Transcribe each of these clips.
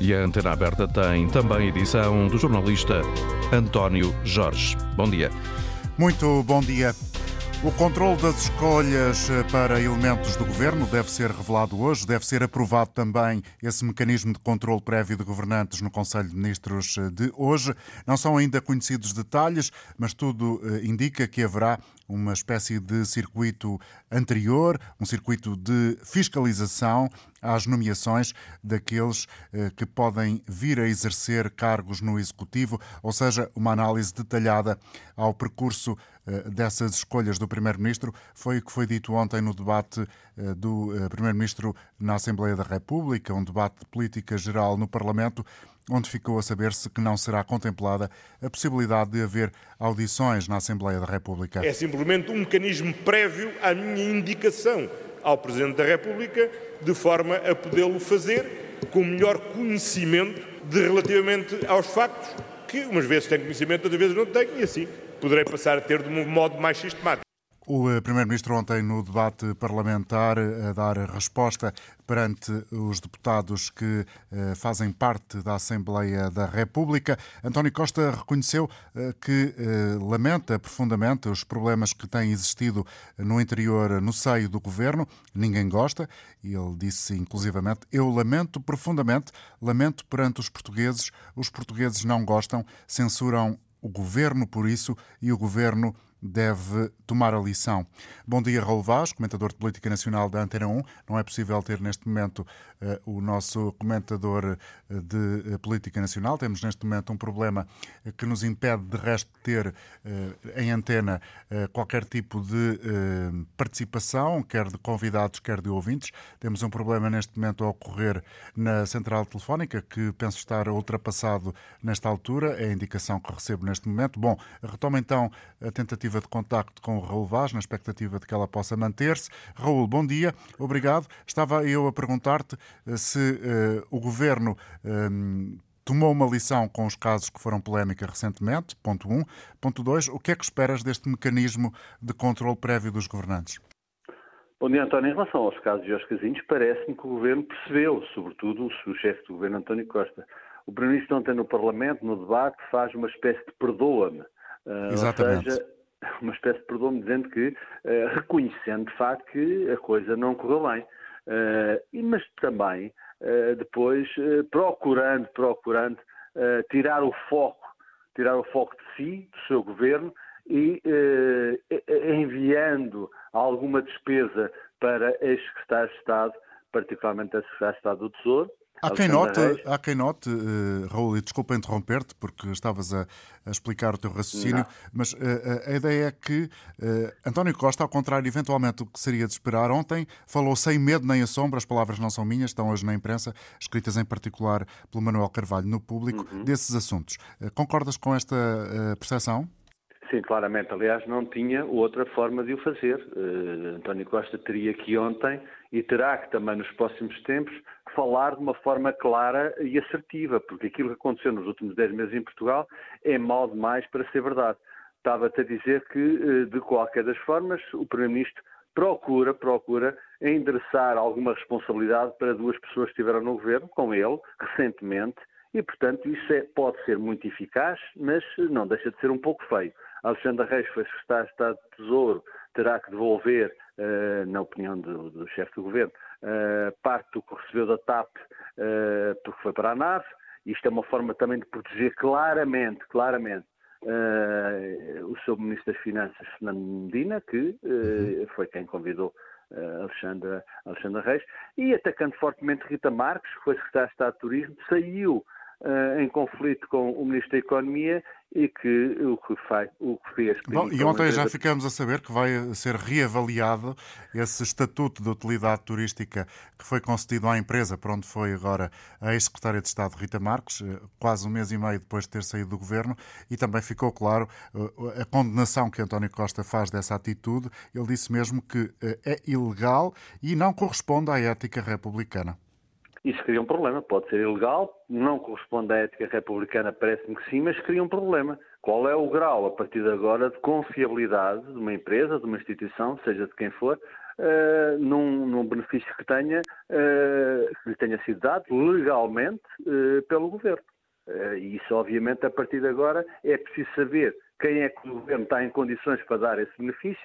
E a Antena Aberta tem também edição do jornalista António Jorge. Bom dia. Muito bom dia. O controle das escolhas eh, para elementos do governo deve ser revelado hoje. Deve ser aprovado também esse mecanismo de controle prévio de governantes no Conselho de Ministros eh, de hoje. Não são ainda conhecidos detalhes, mas tudo eh, indica que haverá uma espécie de circuito anterior, um circuito de fiscalização às nomeações daqueles que podem vir a exercer cargos no Executivo, ou seja, uma análise detalhada ao percurso dessas escolhas do Primeiro-Ministro foi o que foi dito ontem no debate do Primeiro-Ministro na Assembleia da República, um debate de política geral no Parlamento, onde ficou a saber-se que não será contemplada a possibilidade de haver audições na Assembleia da República. É simplesmente um mecanismo prévio à minha indicação ao Presidente da República, de forma a podê-lo fazer com melhor conhecimento de relativamente aos factos, que umas vezes tenho conhecimento, outras vezes não tenho, e assim poderei passar a ter de um modo mais sistemático. O eh, Primeiro-Ministro ontem no debate parlamentar eh, a dar resposta perante os deputados que eh, fazem parte da Assembleia da República. António Costa reconheceu que lamenta profundamente os problemas que têm existido no interior, no seio do governo. Ninguém gosta. Ele disse inclusivamente: Eu lamento profundamente, lamento perante os portugueses. Os portugueses não gostam, censuram o governo por isso e o governo deve tomar a lição. Bom dia, Raul Vaz, comentador de Política Nacional da Antena 1. Não é possível ter neste momento uh, o nosso comentador uh, de uh, Política Nacional. Temos neste momento um problema que nos impede, de resto, de ter em antena qualquer tipo de participação, quer de convidados, quer de ouvintes. Temos um problema neste momento a ocorrer na central telefónica, que penso estar ultrapassado nesta altura. É a indicação que recebo neste momento. Bom, retomo então a tentativa tentativa de contacto com o Raul Vaz, na expectativa de que ela possa manter-se. Raul, bom dia, obrigado. Estava eu a perguntar-te eh, se uh, o governo um, tomou uma lição com os casos que foram polémica recentemente, ponto 1. Um. Ponto 2, o que é que esperas deste mecanismo de controle prévio dos governantes? Bom dia, António. Em relação aos casos de Jorge Casinhos, parece-me que o Governo percebeu, sobretudo o chefe do Governo, António Costa. O Primeiro-Ministro ontem no Parlamento, no debate, faz uma espécie de perdoa-me. Uh, Exatamente. Ou seja, uma espécie de perdão dizendo que, uh, reconhecendo de facto que a coisa não correu bem. Uh, mas também, uh, depois, procurando, procurando tirar o foco, tirar o foco de si, do seu governo, e enviando alguma despesa para ex-secretários de Estado, particularmente a secretário de Estado do Tesouro, Há quem, note, há quem note, uh, Raul, e desculpa interromper-te, porque estavas a, a, explicar o teu raciocínio, Não. mas uh, a ideia é que uh, António Costa, ao contrário, eventualmente, o que seria de esperar, ontem falou sem medo nem assombro, as palavras não são minhas, estão hoje na imprensa, escritas em particular pelo Manuel Carvalho no público, uhum. desses assuntos. concordas com esta percepção? Sim, claramente. Aliás, não tinha outra forma de o fazer. Uh, António Costa teria que ontem, e terá que também nos próximos tempos, falar de uma forma clara e assertiva, porque aquilo que aconteceu nos últimos 10 meses em Portugal é mal demais para ser verdade. Estava-te a dizer que, uh, de qualquer das formas, o Primeiro-Ministro procura, procura endereçar alguma responsabilidade para duas pessoas que estiveram no governo, com ele, recentemente, e, portanto, isso é, pode ser muito eficaz, mas não deixa de ser um pouco feio. Alexandre Reis foi secretário de Estado de Tesouro, terá que devolver, uh, na opinião do, do chefe do governo, parte do que recebeu da TAP uh, porque foi para a nave. Isto é uma forma também de proteger claramente, claramente, o seu Ministro das Finanças, Fernando Medina, que foi quem convidou Alexandre, Alexandre Reis, e atacando fortemente Rita Marques, que foi secretária de Estado de Turismo, saiu em conflito com o Ministro da Economia e que o que, faz, o que fez. Bom, e ontem já ficamos a saber que vai ser reavaliado esse estatuto de utilidade turística que foi concedido à empresa, para onde foi agora a ex-secretária de Estado Rita Marques, eh, quase um mês e meio depois de ter saído do governo, e também ficou claro eh, a condenação que António Costa faz dessa atitude. Ele disse mesmo que é ilegal e não corresponde à ética republicana. Isso cria um problema. Pode ser ilegal, não corresponde à ética republicana, parece-me que sim, mas cria um problema. Qual é o grau, a partir de agora, de confiabilidade de uma empresa, de uma instituição, seja de quem for, uh, num, num, benefício que tenha, uh, que lhe tenha sido dado legalmente uh, pelo Governo. E isso, obviamente, a partir de agora é preciso saber quem é que o Governo está em condições para dar esse benefício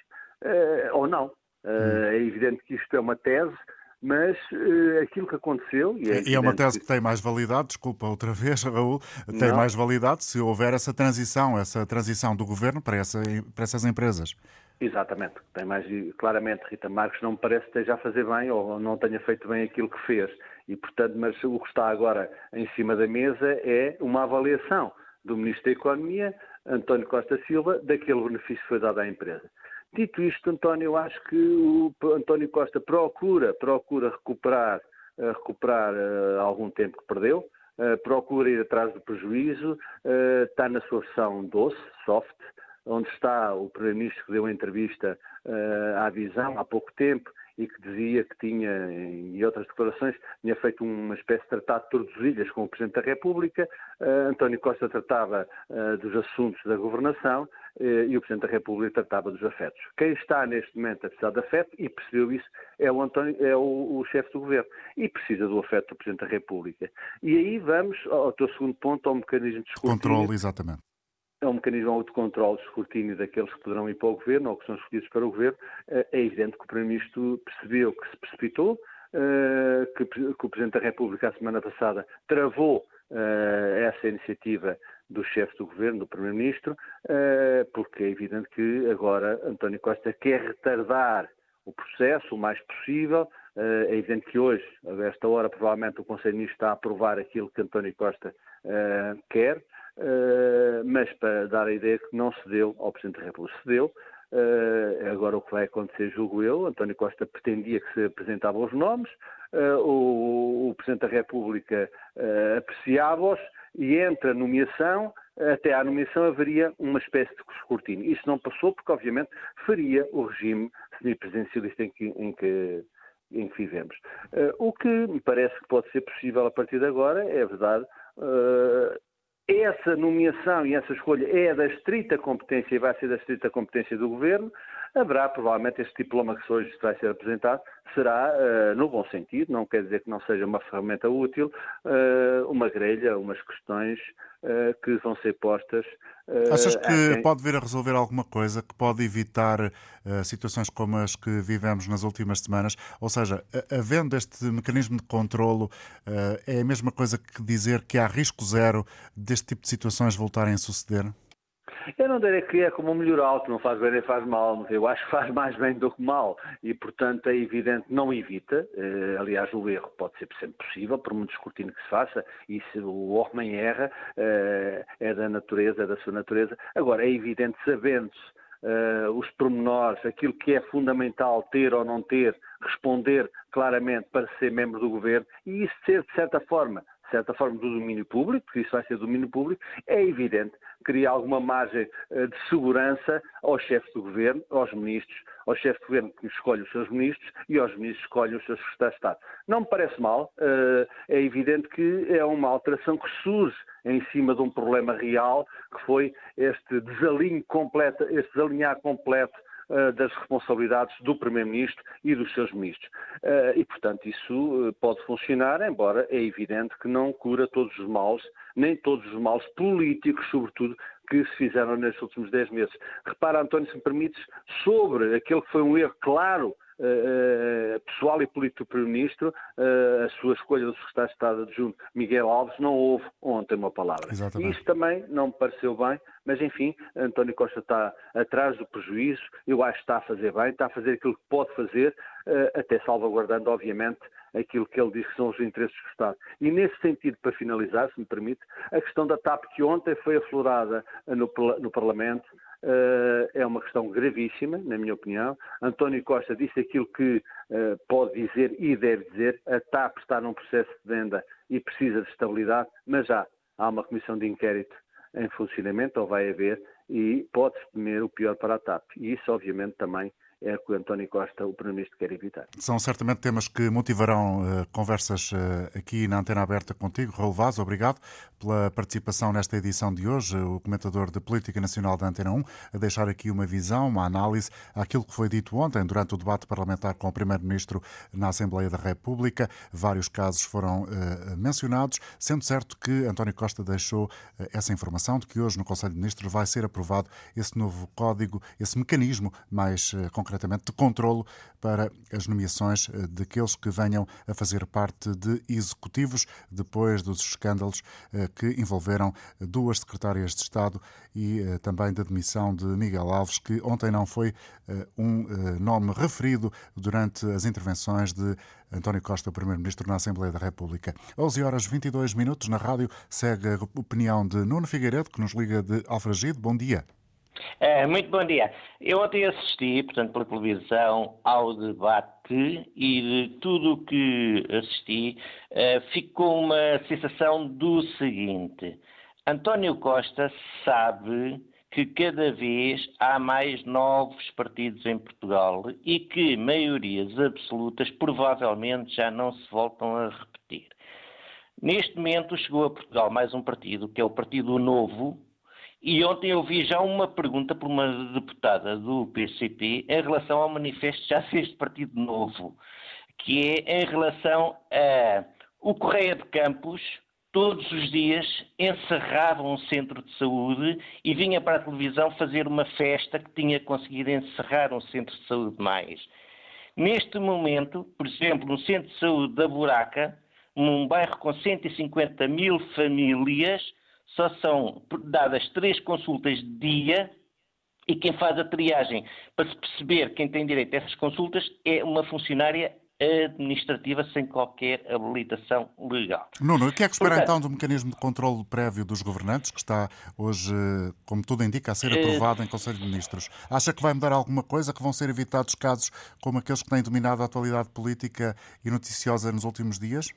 ou não. É evidente que isto é uma tese mas uh, aquilo que aconteceu. E é, e é uma tese que tem mais validade, desculpa outra vez, Raul, tem Não. mais validade se houver essa transição, essa transição do governo para, essa, para essas empresas. Exatamente, tem mais claramente Rita Marques não me parece que esteja a fazer bem ou não tenha feito bem aquilo que fez. E portanto, mas o que está agora em cima da mesa é uma avaliação do Ministro da Economia, António Costa Silva, daquele benefício que foi dado à empresa. Dito isto, António, eu acho que o António Costa procura, procura recuperar, eh, recuperar uh, algum tempo que perdeu, uh, procura ir atrás do prejuízo, está na sua versão doce, soft, onde está o Primeiro-Ministro que deu uma entrevista à Visão há pouco tempo e que dizia que tinha, em outras declarações, tinha feito uma espécie de tratado de tordesilhas com o Presidente da República. Uh, António Costa tratava uh, dos assuntos da governação uh, e o Presidente da República tratava dos afetos. Quem está neste momento a precisar de afeto, e percebeu isso, é o, António, é o, o chefe do governo. E precisa do afeto do Presidente da República. E aí vamos ao teu segundo ponto, ao mecanismo de escrutínio. Controle, exatamente é um mecanismo de controle de escrutínio daqueles que poderão ir para o governo ou que são escolhidos para o governo, eh, é evidente que o Primeiro-Ministro percebeu que se precipitou, eh, que, o Presidente da República, a semana passada, travou eh, essa iniciativa do chefe do governo, do Primeiro-Ministro, porque é evidente que agora António Costa quer retardar o processo o mais possível. É evidente que hoje, a esta hora, provavelmente o Conselho de Ministros está a aprovar aquilo que António Costa quer, eh, mas para dar a ideia que não se deu ao Presidente da República. Se deu, uh, agora o que vai acontecer, julgo eu, António Costa pretendia que se apresentavam os nomes, uh, o, o, Presidente da República apreciava-os e entre a nomeação, até à nomeação haveria uma espécie de escrutínio. Isso não passou porque, obviamente, faria o regime semipresidencialista em que, em que em que vivemos. Uh, o que me parece que pode ser possível a partir de agora é, verdade, uh, essa nomeação e essa escolha é da estrita competência e vai ser da estrita competência do Governo, haverá provavelmente este diploma que hoje vai ser apresentado, será uh, no bom sentido, não quer dizer que não seja uma ferramenta útil, uh, uma grelha, umas questões uh, que vão ser postas. Achas que quem... pode vir a resolver alguma coisa que pode evitar situações como as que vivemos nas últimas semanas? Ou seja, havendo este mecanismo de controlo, é a mesma coisa que dizer que há risco zero deste tipo de situações voltarem a suceder? Eu não diria que é como um melhoral, que não faz bem nem faz mal, eu acho que faz mais bem do que mal e, portanto, é evidente não evita. Eh, aliás, o erro pode ser sempre possível, por muito escrutínio que se faça, e se o homem erra, eh, é da natureza, é da sua natureza. Agora, é evidente, sabendo-se Uh, os pormenores, aquilo que é fundamental ter ou não ter, responder claramente para ser membro do governo e isso ser, de certa forma, de certa forma, do domínio público, porque isso vai ser domínio público, é evidente cria alguma margem eh, de segurança aos chefes do governo, aos ministros, ao chefe de governo que escolhe os seus ministros e aos ministros que escolhem os seus secretários de Estado. Não me parece mal, eh, é evidente que é uma alteração que surge em cima de um problema real, que foi este desalinho completo, este desalinhar completo das responsabilidades do Primeiro-Ministro e dos seus ministros. Eh, e, portanto, isso eh, pode funcionar, embora é evidente que não cura todos os males, nem todos os males políticos, sobretudo, que se fizeram nestes últimos dez meses. Repara, António, se me permites, sobre aquele que foi um erro claro pessoal e político do Primeiro-Ministro, uh, a sua escolha do Secretário de Estado adjunto Miguel Alves, não houve ontem uma palavra. Exatamente. Isso também não me pareceu bem, mas enfim, António Costa está atrás do prejuízo, eu acho que está a fazer bem, está a fazer aquilo que pode fazer, até salvaguardando, obviamente, aquilo que ele diz que são os interesses do Estado. E nesse sentido, para finalizar, se me permite, a questão da TAP que ontem foi aflorada no, no Parlamento, Uh, é uma questão gravíssima, na minha opinião. António Costa disse aquilo que uh, pode dizer e deve dizer. A TAP está num processo de venda e precisa de estabilidade, mas já há uma comissão de inquérito em funcionamento, ou vai haver, e pode-se temer o pior para a TAP. E isso, obviamente, também é que o António Costa, o Primeiro-Ministro, quer evitar. São certamente temas que motivarão uh, conversas uh, aqui na Antena Aberta contigo. Raul Vaz, obrigado pela participação nesta edição de hoje. O comentador de Política Nacional da Antena 1 a deixar aqui uma visão, uma análise àquilo que foi dito ontem durante o debate parlamentar com o Primeiro-Ministro na Assembleia da República. Vários casos foram uh, mencionados, sendo certo que António Costa deixou essa informação de que hoje no Conselho de Ministros vai ser aprovado esse novo código, esse mecanismo mais concreto concretamente de controlo para as nomeações eh, daqueles que venham a fazer parte de executivos depois dos escândalos eh, que envolveram duas secretárias de Estado e eh, também da demissão de Miguel Alves, que ontem não foi um nome referido durante as intervenções de António Costa, Primeiro-Ministro, na Assembleia da República. 11 horas 22 minutos na rádio segue a opinião de Nuno Figueiredo, que nos liga de Alfragide. Bom dia. É, muito bom dia. Eu ontem assisti, portanto, pela televisão, ao debate e de tudo o que assisti, uh, ficou uma sensação do seguinte: António Costa sabe que cada vez há mais novos partidos em Portugal e que maiorias absolutas provavelmente já não se voltam a repetir. Neste momento chegou a Portugal mais um partido, que é o Partido Novo, e ontem eu vi já uma pergunta por uma deputada do PCP em relação ao manifesto já deste Partido Novo, que é em relação a o Correia de Campos todos os dias encerrava um centro de saúde e vinha para a televisão fazer uma festa que tinha conseguido encerrar um centro de saúde mais. Neste momento, por exemplo, no centro de saúde da Buraca, num bairro com 150 mil famílias, só são dadas três consultas de dia e quem faz a triagem para se perceber quem tem direito a essas consultas é uma funcionária administrativa sem qualquer habilitação legal. Nuno, o que é que espera Portanto, então do mecanismo de controle prévio dos governantes, que está hoje, como tudo indica, a ser eh, aprovado em Conselho de Ministros? Acha que vai mudar alguma coisa, que vão ser evitados casos como aqueles que têm dominado a atualidade política e noticiosa nos últimos dias?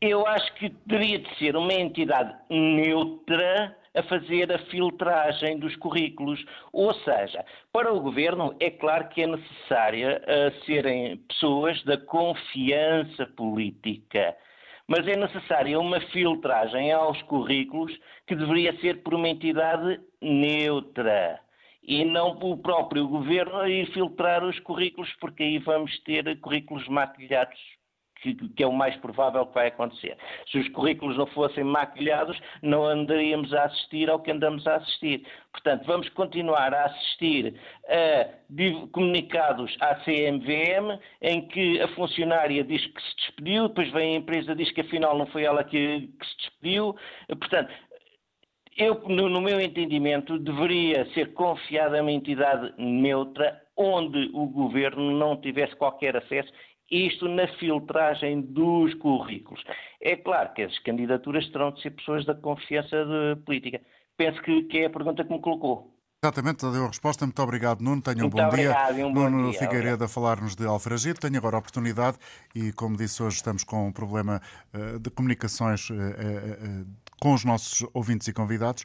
Eu acho que teria de ser uma entidade neutra a fazer a filtragem dos currículos. Ou seja, para o governo é claro que é necessária uh, serem pessoas da confiança política. Mas é necessária uma filtragem aos currículos que deveria ser por uma entidade neutra e não o próprio governo a ir filtrar os currículos, porque aí vamos ter currículos maquilhados que, que, é o mais provável que vai acontecer. Se os currículos não fossem maquilhados, não andaríamos a assistir ao que andamos a assistir. Portanto, vamos continuar a assistir a comunicados à CMVM, em que a funcionária diz que se despediu, depois vem a empresa diz que afinal não foi ela que, que se despediu. Portanto, eu, no, no meu entendimento, deveria ser confiada a uma entidade neutra onde o governo não tivesse qualquer acesso isto na filtragem dos currículos. É claro que as candidaturas terão de ser pessoas da confiança política. Penso que, que é a pergunta que me colocou. Exatamente, deu a resposta. Muito obrigado, Nuno. Tenha um Muito bom obrigado, dia. Um bom Nuno dia, Figueiredo a falar-nos de Alfragide. Tenho agora a oportunidade e, como disse hoje, estamos com um problema uh, de comunicações uh, uh, com os nossos ouvintes e convidados.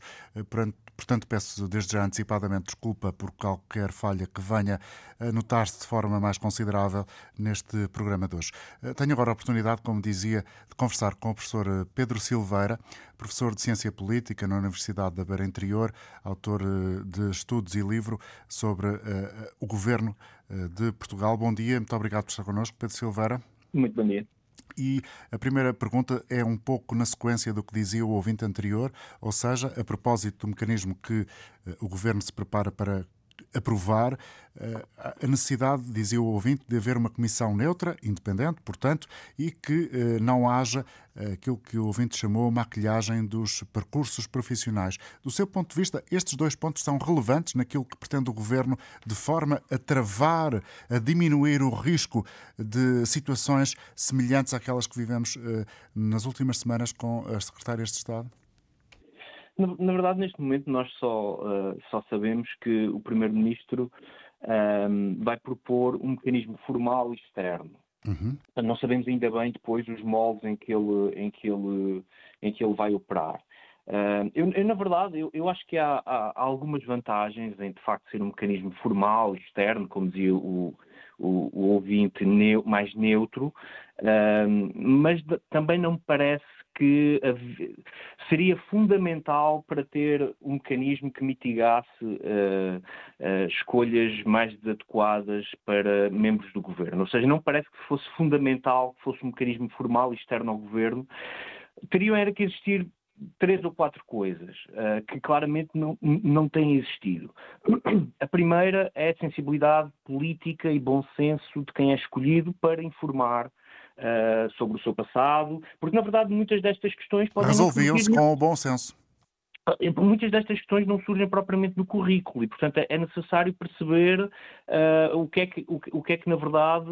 Portanto, peço desde já antecipadamente desculpa por qualquer falha que venha a notar-se de forma mais considerável neste programa de hoje. Eh, tenho agora a oportunidade, como dizia, de conversar com o professor eh, Pedro Silveira, professor de Ciência Política na Universidade da Beira Interior, autor eh, de estudos e livro sobre uh, o governo de Portugal. Bom dia, muito obrigado por estar connosco, Pedro Silveira. Muito bom dia. E a primeira pergunta é um pouco na sequência do que dizia o ouvinte anterior, ou seja, a propósito do mecanismo que uh, o governo se prepara para aprovar eh, a necessidade, dizia o ouvinte, de haver uma comissão neutra, independente, portanto, e que eh, não haja eh, aquilo que o ouvinte chamou maquilhagem dos percursos profissionais. Do seu ponto de vista, estes dois pontos são relevantes naquilo que pretende o governo de forma a travar, a diminuir o risco de situações semelhantes àquelas que vivemos nas últimas semanas com as secretárias de Estado? Na, na, verdade, neste momento, nós só, uh, só sabemos que o Primeiro-Ministro uh, vai propor um mecanismo formal externo. Uhum. Não sabemos ainda bem depois os moldes em que ele, em que ele, em que ele vai operar. Uh, eu, eu, na verdade, eu, eu acho que há, há, algumas vantagens em, de facto, ser um mecanismo formal, externo, como dizia o, o, o ouvinte, neu, mais neutro, uh, mas de, também não me parece que seria fundamental para ter um mecanismo que mitigasse uh, uh, escolhas mais adequadas para membros do governo. Ou seja, não parece que fosse fundamental que fosse um mecanismo formal externo ao governo. Teriam era que existir três ou quatro coisas uh, que claramente não, não têm existido. A primeira é a sensibilidade política e bom senso de quem é escolhido para informar uh, sobre o seu passado, porque na verdade muitas destas questões podem. Resolviam-se com o bom senso. Muitas destas questões não surgem propriamente do currículo e, portanto, é necessário perceber uh, o, que é que, o, o, que é que, na verdade,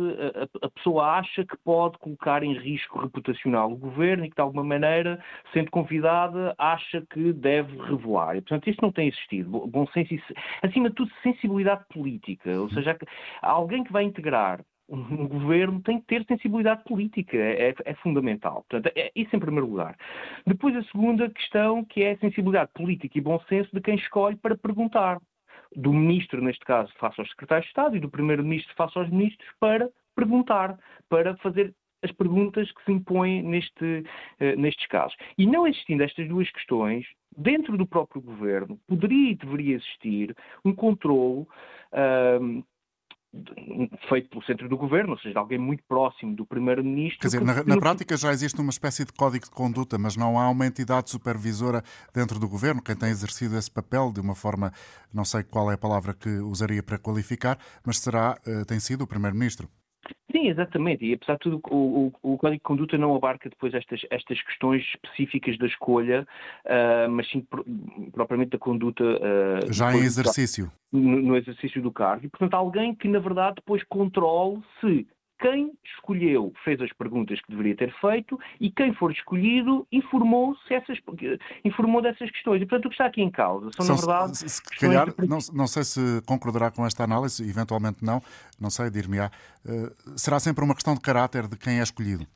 a, a, pessoa acha que pode colocar em risco reputacional o governo e que, de alguma maneira, sendo convidada, acha que deve revelar. E, portanto, isto não tem existido. Bom senso e, acima de tudo, sensibilidade política. Ou seja, alguém que vai integrar um governo tem que ter sensibilidade política, é, é, fundamental. Portanto, é isso em primeiro lugar. Depois a segunda questão, que é a sensibilidade política e bom senso de quem escolhe para perguntar. Do ministro, neste caso, face aos secretários de Estado, e do primeiro-ministro face aos ministros, para perguntar, para fazer as perguntas que se impõem neste, uh, nestes casos. E não existindo estas duas questões, dentro do próprio governo, poderia e deveria existir um controle uh, feito pelo centro do governo, ou seja, alguém muito próximo do primeiro-ministro. Quer dizer, na, na, prática já existe uma espécie de código de conduta, mas não há uma entidade supervisora dentro do governo, quem tem exercido esse papel de uma forma, não sei qual é a palavra que usaria para qualificar, mas será, eh, tem sido o primeiro-ministro. Sim, exatamente. E apesar de tudo, o, o, o, Código de Conduta não abarca depois estas, estas questões específicas da escolha, uh, mas sim pro, propriamente da conduta. Uh, Já em exercício. No, no, exercício do cargo. E, portanto, alguém que, na verdade, depois controle se quem escolheu fez as perguntas que deveria ter feito e quem for escolhido informou-se essas, informou dessas questões. E, portanto, o que está aqui em causa são, são na verdade. Se, se calhar, de... não, não sei se concordará com esta análise, eventualmente não, não sei, dir-me-á. Uh, será sempre uma questão de caráter de quem é escolhido?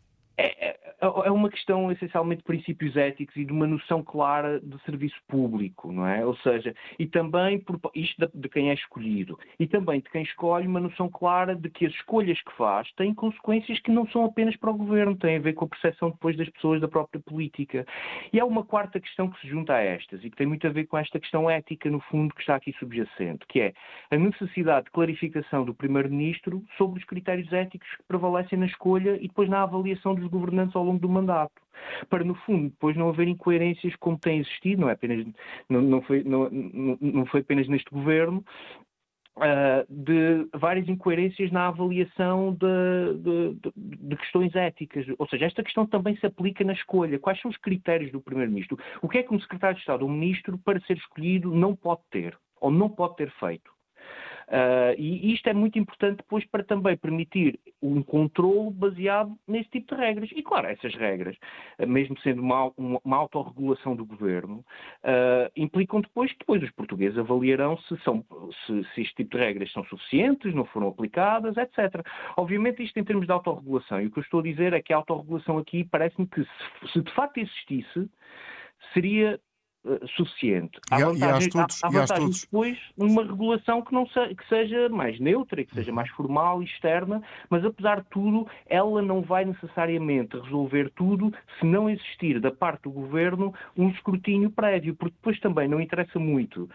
É uma questão essencialmente de princípios éticos e de uma noção clara de serviço público, não é? Ou seja, e também por, isto de, de, quem é escolhido e também de quem escolhe uma noção clara de que as escolhas que faz têm consequências que não são apenas para o governo, têm a ver com a percepção depois das pessoas da própria política. E há uma quarta questão que se junta a estas e que tem muito a ver com esta questão ética, no fundo, que está aqui subjacente, que é a necessidade de clarificação do primeiro-ministro sobre os critérios éticos que prevalecem na escolha e depois na avaliação dos governantes ao longo longo do mandato. Para, no fundo, depois não haver incoerências como tem existido, não, é apenas, não, não, foi, não, não foi apenas neste governo, Uh, de várias incoerências na avaliação de, de, de, de, questões éticas. Ou seja, esta questão também se aplica na escolha. Quais são os critérios do Primeiro-Ministro? O que é que um secretário de Estado, um ministro, para ser escolhido, não pode ter ou não pode ter feito? Uh, e isto é muito importante depois para também permitir um controle baseado nesse tipo de regras. E claro, essas regras, ah, mesmo sendo uma, uma autorregulação do governo, uh, implicam depois que depois os portugueses avaliarão se, são, se, se, este tipo de regras são suficientes, não foram aplicadas, etc. Obviamente isto em termos de autorregulação. E o que eu estou a dizer é que a autorregulação aqui parece-me que se, se de facto existisse, seria eh, suficiente. Há e, vantagem, e estudos, há, há vantagem depois uma regulação que, não se, que seja mais neutra e que seja mais formal e externa, mas apesar de tudo, ela não vai necessariamente resolver tudo se não existir da parte do governo um escrutínio prévio, porque depois também não interessa muito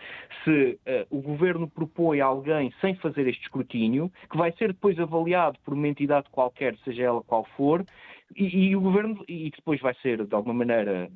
se uh, o governo propõe alguém sem fazer este escrutínio, que vai ser depois avaliado por uma entidade qualquer, seja ela qual for, e, e o governo, e depois vai ser de alguma maneira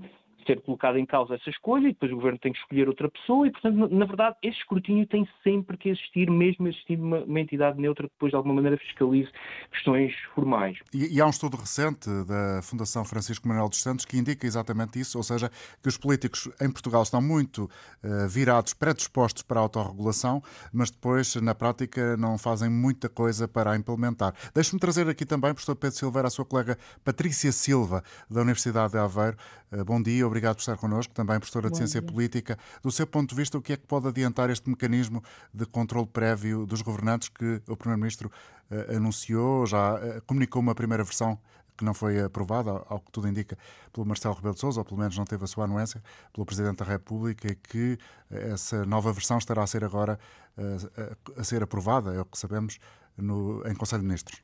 ser colocada em causa essa escolha e depois o governo tem que escolher outra pessoa e, portanto, na verdade, esse escrutínio tem sempre que existir, mesmo existindo uma, uma entidade neutra que depois, de alguma maneira, fiscalize questões formais. E, e, há um estudo recente da Fundação Francisco Manuel dos Santos que indica exatamente isso, ou seja, que os políticos em Portugal estão muito uh, virados, predispostos para a autorregulação, mas depois, na prática, não fazem muita coisa para a implementar. Deixe-me trazer aqui também, professor Pedro Silveira, a sua colega Patrícia Silva, da Universidade de Aveiro. Uh, bom dia, obrigado por estar connosco, também professora de Ciência Política. Do seu ponto de vista, o que é que pode adiantar este mecanismo de controle prévio dos governantes que o Primeiro-Ministro uh, anunciou, já uh, comunicou uma primeira versão que não foi aprovada, ao que tudo indica, pelo Marcelo Rebelo de Sousa, ou pelo menos não teve a sua anuência, pelo Presidente da República, e que essa nova versão estará a ser agora a, a ser aprovada, é o que sabemos, no, em Conselho de Ministros.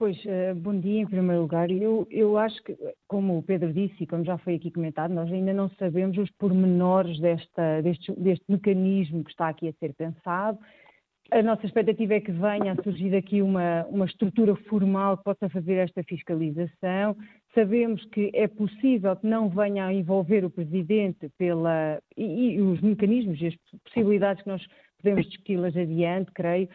Pois, uh, bom dia em primeiro lugar. Eu, eu acho que, como o Pedro disse e como já foi aqui comentado, nós ainda não sabemos os pormenores desta, deste, deste mecanismo que está aqui a ser pensado. A nossa expectativa é que venha a surgir aqui uma, uma estrutura formal que possa fazer esta fiscalização. Sabemos que é possível que não venha a envolver o Presidente pela, e, e os mecanismos e as possibilidades que nós podemos discuti-las adiante, creio.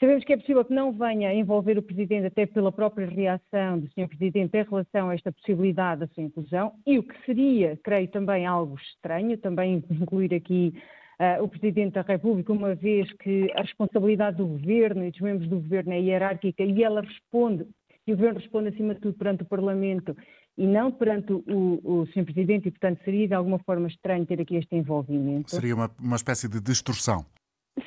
Sabemos que é possível que não venha a envolver o Presidente, até pela própria reação do Sr. Presidente em relação a esta possibilidade da sua inclusão, e o que seria, creio, também algo estranho, também incluir aqui uh, o Presidente da República, uma vez que a responsabilidade do Governo e dos membros do Governo é hierárquica e ela responde, e o Governo responde acima de tudo perante o Parlamento e não perante o, o Sr. Presidente, e portanto seria de alguma forma estranho ter aqui este envolvimento. Seria uma, uma espécie de distorção.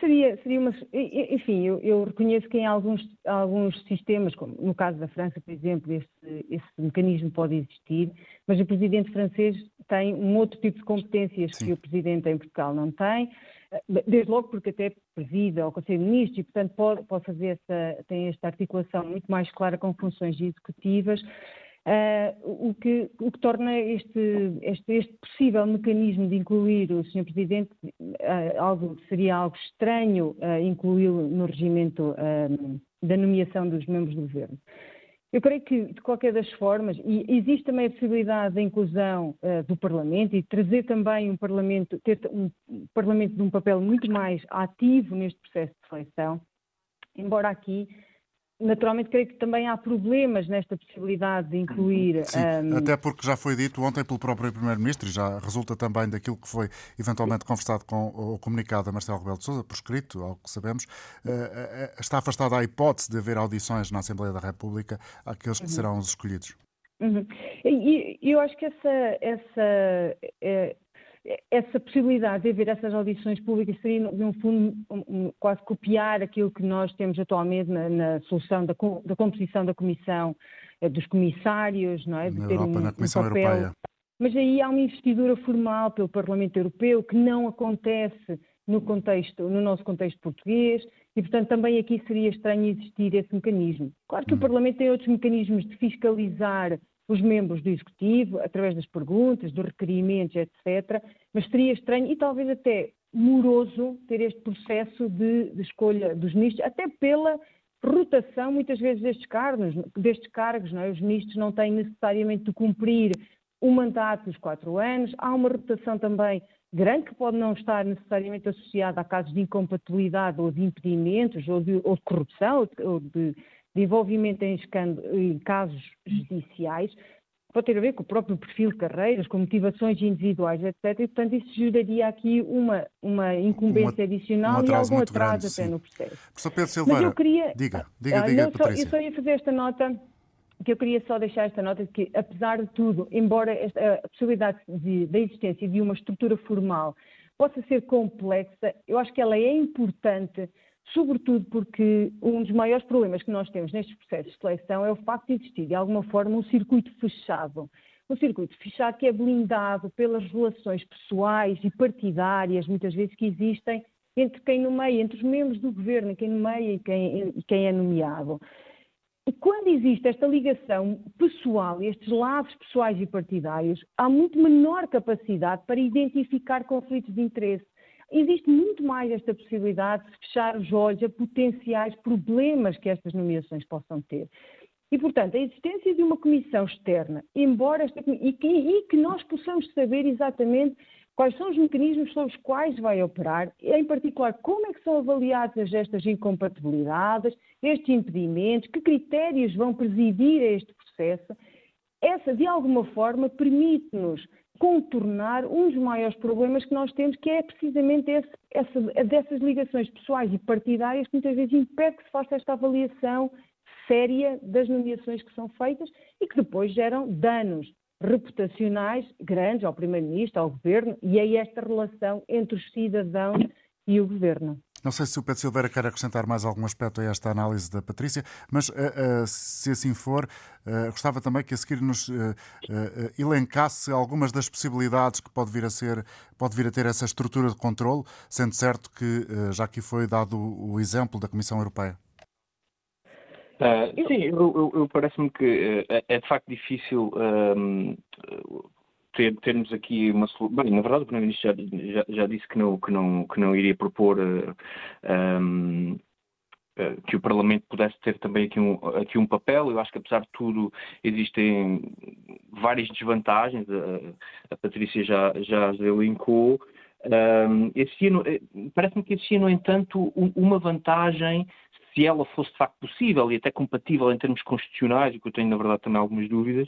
Seria, seria uma. Enfim, eu, eu, reconheço que em alguns, alguns sistemas, como no caso da França, por exemplo, esse, esse mecanismo pode existir, mas o presidente francês tem um outro tipo de competências Sim. que o presidente em Portugal não tem, desde logo porque até presida ao Conselho de Ministros e, portanto, pode, pode fazer essa, tem esta articulação muito mais clara com funções executivas. Uh, o, que, o, que, torna este, este, este, possível mecanismo de incluir o Sr. Presidente uh, algo, seria algo estranho uh, incluí-lo no regimento da nomeação dos membros do Governo. Eu creio que, de qualquer das formas, e existe também a possibilidade da inclusão do Parlamento e trazer também um Parlamento, ter um Parlamento de um papel muito mais ativo neste processo de seleção, embora aqui Naturalmente, creio que também há problemas nesta possibilidade de incluir. Sim, um... até porque já foi dito ontem pelo próprio Primeiro-Ministro e já resulta também daquilo que foi eventualmente conversado com o comunicado a Marcelo Rebelo de Sousa, por escrito, ao que sabemos, uh, está afastada a hipótese de haver audições na Assembleia da República àqueles que uhum. serão os escolhidos. Uhum. E eu acho que essa, essa essa possibilidade de haver essas audições públicas seria, um fundo, um, um, quase copiar aquilo que nós temos atualmente na, na solução da, da, composição da comissão, eh, dos comissários, não é? De na ter Europa, um, na Comissão papel. Europeia. Mas aí há uma investidura formal pelo Parlamento Europeu que não acontece no contexto, no nosso contexto português, e portanto também aqui seria estranho existir esse mecanismo. Claro que hum. o Parlamento tem outros mecanismos de fiscalizar os membros do Executivo, através das perguntas, dos requerimentos, etc. Mas seria estranho e talvez até moroso ter este processo de, de escolha dos ministros, até pela rotação, muitas vezes, destes cargos, destes cargos é? Os ministros não têm necessariamente de cumprir o mandato dos quatro anos, há uma rotação também grande que pode não estar necessariamente associada a casos de incompatibilidade ou de impedimentos ou de, ou de corrupção ou de, de envolvimento em, em casos judiciais, pode ter a ver com o próprio perfil de carreiras, com motivações individuais, etc. E, portanto, isso geraria aqui uma, uma incumbência uma, adicional um e algum atraso grande, até sim. no processo. Professor Pedro Silveira, Mas eu queria, diga, diga, diga, não, só, Eu só ia fazer esta nota, que eu queria só deixar esta nota de que, apesar de tudo, embora esta, a possibilidade de, da existência de uma estrutura formal possa ser complexa, eu acho que ela é importante sobretudo porque um dos maiores problemas que nós temos nestes processos de seleção é o facto de existir, de alguma forma, um circuito fechado. Um circuito fechado que é blindado pelas relações pessoais e partidárias, muitas vezes, que existem entre quem nomeia, entre os membros do governo, quem nomeia e quem, e quem é nomeado. E quando existe esta ligação pessoal, estes laços pessoais e partidários, há muito menor capacidade para identificar conflitos de interesse Existe muito mais esta possibilidade de fechar os olhos a potenciais problemas que estas nomeações possam ter. E, portanto, a existência de uma comissão externa, embora esta, e, que, e que nós possamos saber exatamente quais são os mecanismos sobre os quais vai operar, em particular como é que são avaliadas estas incompatibilidades, estes impedimentos, que critérios vão presidir a este processo, essa, de alguma forma, permite-nos contornar um dos maiores problemas que nós temos, que é precisamente esse, essa, dessas ligações pessoais e partidárias que muitas vezes impede que se faça esta avaliação séria das nomeações que são feitas e que depois geram danos reputacionais grandes ao Primeiro-Ministro, ao Governo e a esta relação entre os cidadãos e o Governo. Não sei se o Pedro Silveira quer acrescentar mais algum aspecto a esta análise da Patrícia, mas uh, uh, se assim for, uh, gostava também que a seguir nos elencasse algumas das possibilidades que pode vir a ser, pode vir a ter essa estrutura de controle, sendo certo que já aqui foi dado o exemplo da Comissão Europeia. sim, eu, eu, eu parece-me que é, é de facto difícil um, ter, termos aqui uma solução. Bem, na verdade, o Primeiro-Ministro já, já, já, disse que não, que não, que não iria propor. Uh, eh, um, uh, eh, que o Parlamento pudesse ter também aqui um, aqui um papel. Eu acho que, apesar de tudo, existem várias desvantagens. A, a Patrícia já, já as elencou. Um, parece-me que existia, no entanto, uma vantagem se ela fosse de facto possível e até compatível em termos constitucionais, o que eu tenho na verdade também algumas dúvidas,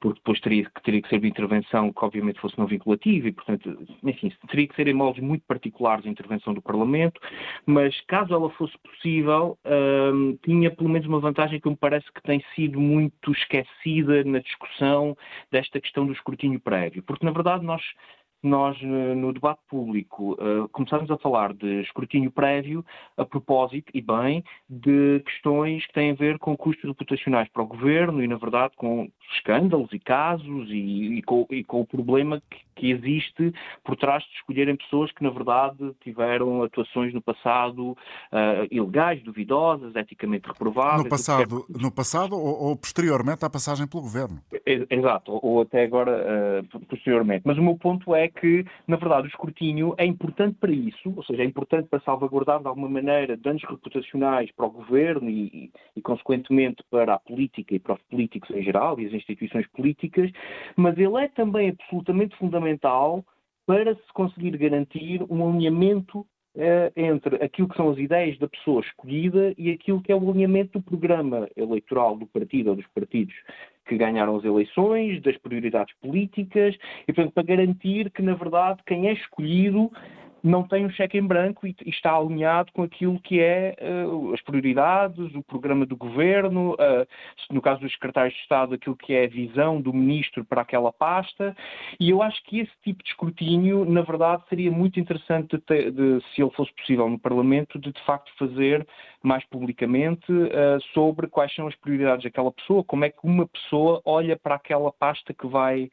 porque depois teria, teria que ser de intervenção que obviamente fosse não vinculativa e, portanto, enfim, teria que ser em moldes muito particulares a intervenção do Parlamento, mas caso ela fosse possível, hum, tinha pelo menos uma vantagem que me parece que tem sido muito esquecida na discussão desta questão do escrutínio prévio, porque na verdade nós nós, eh, no debate público, uh, começamos a falar de escrutínio prévio, a propósito, e bem, de questões que têm a ver com custos reputacionais para o governo e, na verdade, com escândalos e casos e, e, com, e com, o problema que, que, existe por trás de escolherem pessoas que, na verdade, tiveram atuações no passado uh, ilegais, duvidosas, eticamente reprováveis. No passado, no passado ou, ou, posteriormente à passagem pelo governo? Exato, ou, até agora, uh, posteriormente. Mas o meu ponto é que, na verdade, o escrutínio é importante para isso, ou seja, é importante para salvaguardar de alguma maneira danos reputacionais para o governo e, e, consequentemente, para a política e para os políticos em geral e as instituições políticas, mas ele é também absolutamente fundamental para se conseguir garantir um alinhamento eh, entre aquilo que são as ideias da pessoa escolhida e aquilo que é o alinhamento do programa eleitoral do partido ou dos partidos que ganharam as eleições, das prioridades políticas, e portanto para garantir que, na verdade, quem é escolhido não tem um cheque em branco e, está alinhado com aquilo que é uh, as prioridades, o programa do governo, uh, no caso dos secretários de Estado, aquilo que é a visão do ministro para aquela pasta. E eu acho que esse tipo de escrutínio, na verdade, seria muito interessante, de ter, de, se ele fosse possível no Parlamento, de de facto fazer mais publicamente uh, sobre quais são as prioridades daquela pessoa, como é que uma pessoa olha para aquela pasta que vai,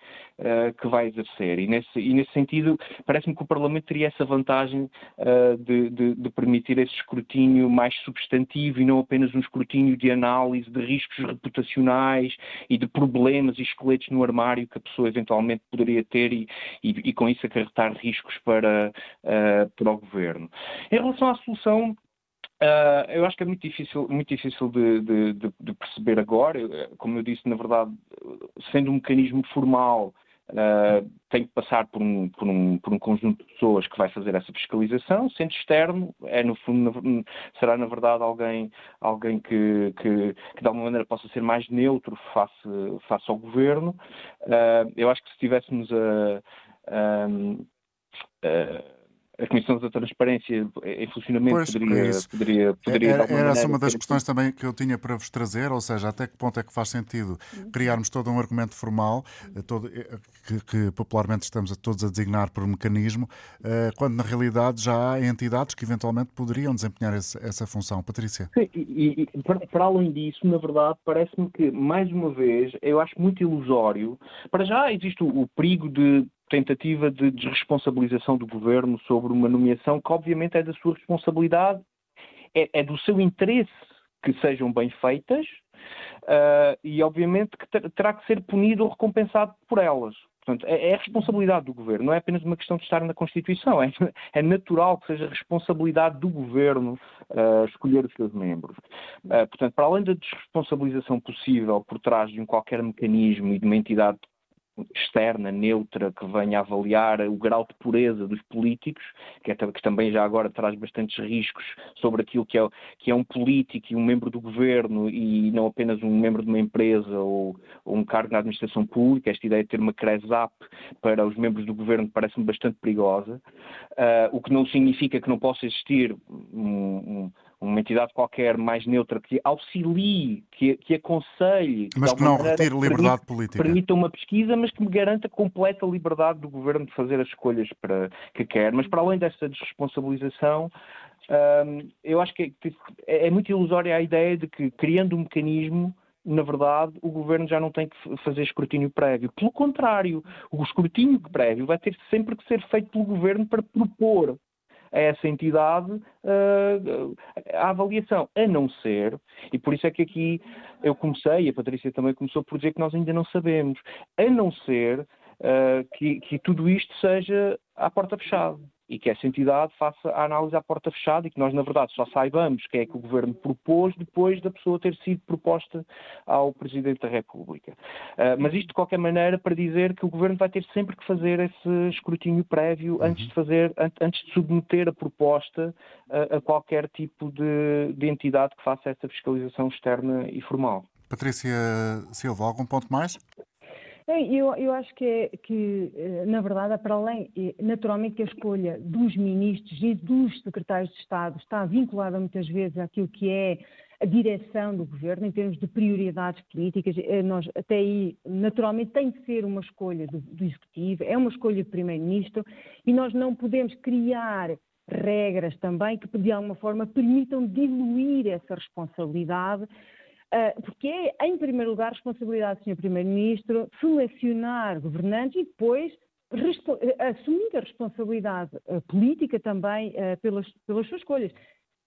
que vai exercer. E nesse, e nesse sentido, parece-me que o Parlamento teria essa vantagem uh, de, de, de, permitir esse escrutínio mais substantivo e não apenas um escrutínio de análise de riscos reputacionais e de problemas e esqueletos no armário que a pessoa eventualmente poderia ter e, e, e com isso acarretar riscos para, para o governo. Em relação à solução Uh, eu acho que é muito difícil, muito difícil de, de, de, perceber agora. Como eu disse, na verdade, sendo um mecanismo formal, uh, tem que passar por um, por, um, por um conjunto de pessoas que vai fazer essa fiscalização. Sendo externo, é no fundo, será na verdade alguém, alguém que, que, que de alguma maneira possa ser mais neutro face, face ao governo. Uh, eu acho que se tivéssemos a. a a Comissão da Transparência em funcionamento pois, poderia, é poderia, poderia Era, era essa uma das questões também que eu tinha para vos trazer, ou seja, até que ponto é que faz sentido criarmos todo um argumento formal, eh, todo, eh, que, que, popularmente estamos a todos a designar por um mecanismo, eh, quando na realidade já há entidades que eventualmente poderiam desempenhar esse, essa função. Patrícia? Sim, e, e para, para, além disso, na verdade, parece-me que, mais uma vez, eu acho muito ilusório. Para já existe o, o perigo de tentativa de desresponsabilização do governo sobre uma nomeação que, obviamente, é da sua responsabilidade, é, é do seu interesse que sejam bem feitas uh, e, obviamente, que terá que ser punido ou recompensado por elas. Portanto, é, é, a responsabilidade do governo, não é apenas uma questão de estar na Constituição. É, é natural que seja responsabilidade do governo uh, escolher os seus membros. Uh, portanto, para além da desresponsabilização possível por trás de um qualquer mecanismo e de uma entidade externa, neutra, que venha avaliar o grau de pureza dos políticos, que, é, que, também já agora traz bastantes riscos sobre aquilo que é, que é um político e um membro do governo e não apenas um membro de uma empresa ou, ou um cargo na administração pública. Esta ideia de ter uma CRESAP para os membros do governo parece-me bastante perigosa, uh, o que não significa que não possa existir um, um uma entidade qualquer mais neutra que auxilie, que, que aconselhe. Mas que não retire liberdade política. Permita uma pesquisa, mas que me garanta completa liberdade do governo de fazer as escolhas para, que quer. Mas para além dessa desresponsabilização, eu acho que é, é muito ilusória a ideia de que, criando um mecanismo, na verdade, o governo já não tem que fazer escrutínio prévio. Pelo contrário, o escrutínio prévio vai ter sempre que ser feito pelo governo para propor a essa entidade uh, a avaliação, a não ser, e por isso é que aqui eu comecei, e a Patrícia também começou por dizer que nós ainda não sabemos, a não ser uh, que, que tudo isto seja à porta fechada e que essa entidade faça a análise à porta fechada e que nós, na verdade, só saibamos que é que o Governo propôs depois da pessoa ter sido proposta ao Presidente da República. Uh, mas isto, de qualquer maneira, para dizer que o Governo vai ter sempre que fazer esse escrutínio prévio uhum. antes de fazer, antes de submeter a proposta a, a qualquer tipo de, de entidade que faça essa fiscalização externa e formal. Patrícia Silva, algum ponto mais? Eu, eu acho que, é, que, eh, na verdade, para além, naturalmente, que a escolha dos ministros e dos secretários de Estado está vinculada muitas vezes àquilo que é a direção do governo em termos de prioridades políticas. Eh, nós, até aí, naturalmente, tem de ser uma escolha do, do Executivo, é uma escolha do Primeiro-Ministro e nós não podemos criar regras também que, de alguma forma, permitam diluir essa responsabilidade porque é, em primeiro lugar, responsabilidade do Sr. Primeiro-Ministro selecionar governantes e depois assumir a responsabilidade ah, política também ah, pelas, pelas suas escolhas.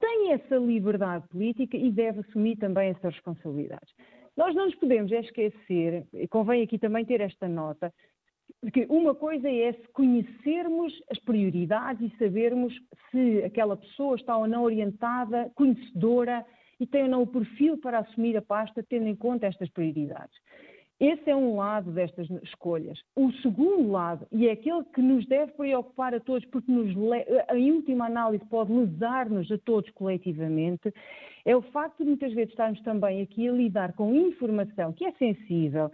Tem essa liberdade política e deve assumir também essas responsabilidades. Nós não nos podemos esquecer, e convém aqui também ter esta nota, que uma coisa é se conhecermos as prioridades e sabermos se aquela pessoa está ou não orientada, conhecedora e tem ou não o perfil para assumir a pasta, tendo em conta estas prioridades. Esse é um lado destas escolhas. O segundo lado, e é aquele que nos deve preocupar a todos, porque nos, em última análise pode lesar-nos a todos coletivamente, é o facto de muitas vezes estarmos também aqui a lidar com informação que é sensível,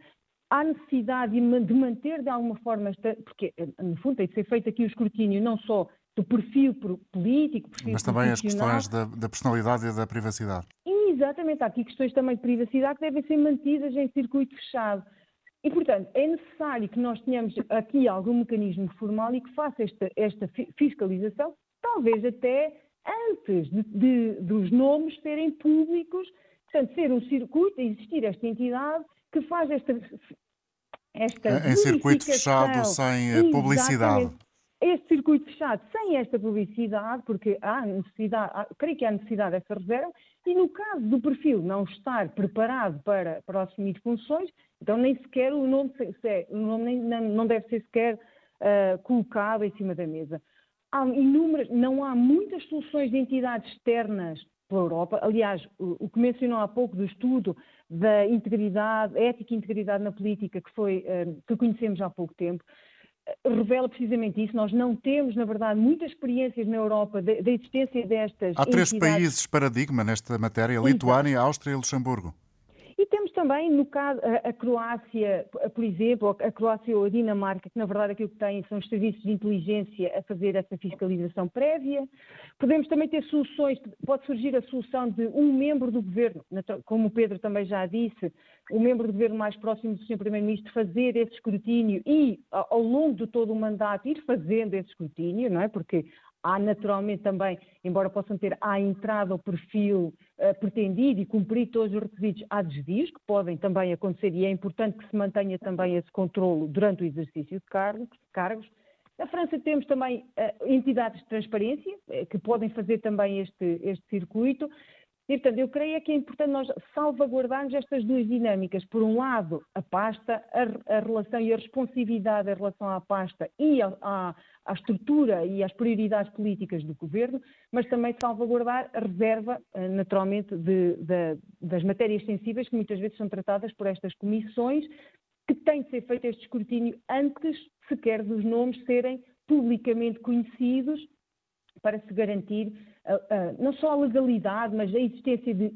há necessidade de manter de alguma forma, porque no fundo tem de ser feito aqui o escrutínio não só do perfil político, perfil Mas também as questões da, da, personalidade e da privacidade. Exatamente, há aqui questões também de privacidade que devem ser mantidas em circuito fechado. E, portanto, é necessário que nós tenhamos aqui algum mecanismo formal e que faça esta, esta fiscalização, talvez até antes de, de, dos nomes serem públicos, portanto, ser um circuito, existir esta entidade que faz esta. esta em circuito fechado, sem publicidade. Este circuito fechado sem esta publicidade, porque há necessidade, há, creio que há necessidade dessa reserva, e no caso do perfil não estar preparado para, para assumir funções, então nem sequer o nome, se, o nome nem, não deve ser sequer uh, colocado em cima da mesa. Há inúmeras, não há muitas soluções de entidades externas pela Europa. Aliás, o, o que mencionou há pouco do estudo da integridade, ética e integridade na política, que foi uh, que conhecemos há pouco tempo, revela precisamente isso. Nós não temos, na verdade, muitas experiências na Europa da de, existência destas. Há três entidades. países paradigma nesta matéria: Lituânia, Áustria e Luxemburgo. Também, no caso, a, a, Croácia, por exemplo, a Croácia ou a Dinamarca, que na verdade aquilo que têm são os serviços de inteligência a fazer essa fiscalização prévia. Podemos também ter soluções, pode surgir a solução de um membro do governo, como o Pedro também já disse, o membro do governo mais próximo do Sr. Primeiro-Ministro fazer esse escrutínio e, ao longo de todo o mandato, ir fazendo esse escrutínio, não é? Porque Há naturalmente também, embora possam ter à entrada o perfil uh, pretendido e cumprir todos os requisitos, há desvios que podem também acontecer e é importante que se mantenha também esse controle durante o exercício de cargos. cargos. Na França temos também uh, entidades de transparência uh, que podem fazer também este, este circuito e, portanto, eu creio é que é importante nós salvaguardarmos estas duas dinâmicas. Por um lado, a pasta, a, a relação e a responsividade em relação à pasta e à, estrutura e às prioridades políticas do governo, mas também salvaguardar a reserva, eh, naturalmente, de, de, das matérias sensíveis que muitas vezes são tratadas por estas comissões, que tem de ser feito este escrutínio antes sequer dos nomes serem publicamente conhecidos para se garantir não só a legalidade, mas a existência de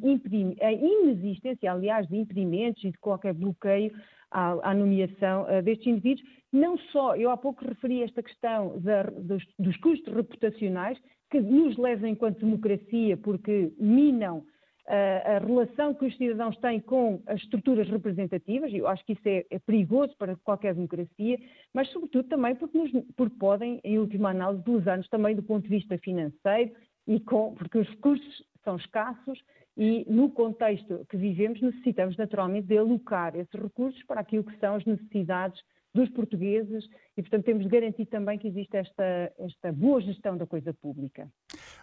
a inexistência, aliás, de impedimentos e de qualquer bloqueio à, à nomeação uh, destes indivíduos. Não só, eu há pouco referi esta questão da, dos, dos custos reputacionais, que nos levam enquanto democracia, porque minam a relação que os cidadãos têm com as estruturas representativas, eu acho que isso é, é perigoso para qualquer democracia, mas sobretudo também porque, nos, porque podem, em última análise, usar-nos também do ponto de vista financeiro, e com, porque os recursos são escassos e no contexto que vivemos necessitamos naturalmente de alocar esses recursos para aquilo que são as necessidades dos portugueses e, portanto, temos de garantir também que existe esta, esta boa gestão da coisa pública.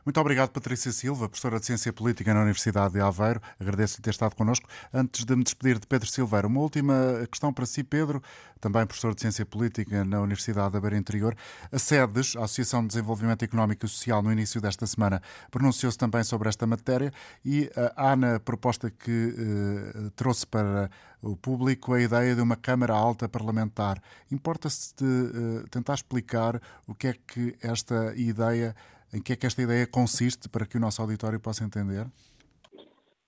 Muito obrigado, Patrícia Silva, professora de Ciência Política na Universidade de Aveiro. Agradeço-lhe ter estado connosco. Antes de me despedir de Pedro Silveira, uma última questão para si, Pedro, também professor de Ciência Política na Universidade da Beira Interior. A SEDES, a Associação de Desenvolvimento Económico e Social, no início desta semana, pronunciou-se também sobre esta matéria e há na proposta que eh, trouxe para o público a ideia de uma Câmara Alta Parlamentar. Importa-se de uh, tentar explicar o que é que esta ideia, em que é que esta ideia consiste para que o nosso auditório possa entender?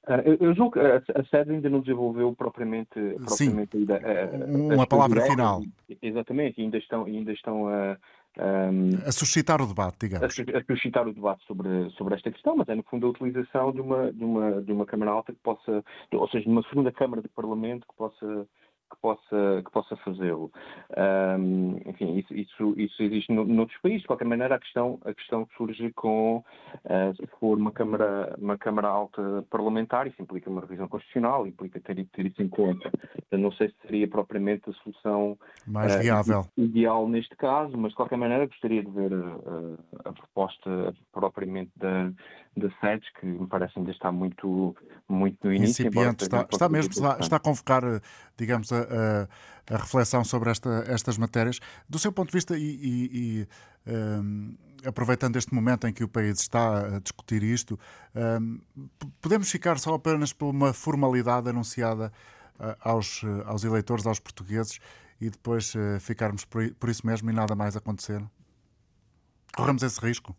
Uh, eu, julgo que a, a sede ainda não desenvolveu propriamente, propriamente Sim, a ideia. Uh, uma palavra final. Exatamente, ainda estão, ainda estão a um, a suscitar o debate, digamos. A, a, suscitar o debate sobre, sobre esta questão, mas é no fundo a utilização de uma, de uma, de uma Câmara Alta que possa, ou seja, de uma segunda Câmara de Parlamento que possa que possa, que possa fazê-lo. Um, enfim, isso, isso, isso existe no, noutros países. De qualquer maneira, a questão, a questão surge com, uh, se for uma Câmara, uma câmara Alta parlamentar, isso implica uma revisão constitucional, implica ter, ter isso em conta. Eu não sei se seria propriamente a solução mais uh, viável. ideal neste caso, mas de qualquer maneira gostaria de ver uh, a proposta propriamente da, da SEDES, que me parece ainda está muito, muito no início. Incipiente, está, está mesmo, está, está a convocar, digamos, a, a, a, reflexão sobre esta, estas matérias. Do seu ponto de vista, e, e, e um, aproveitando este momento em que o país está a discutir isto, um, podemos ficar só apenas por uma formalidade anunciada uh, aos, aos eleitores, aos portugueses, e depois uh, ficarmos por, por isso mesmo e nada mais acontecer? Corremos esse risco?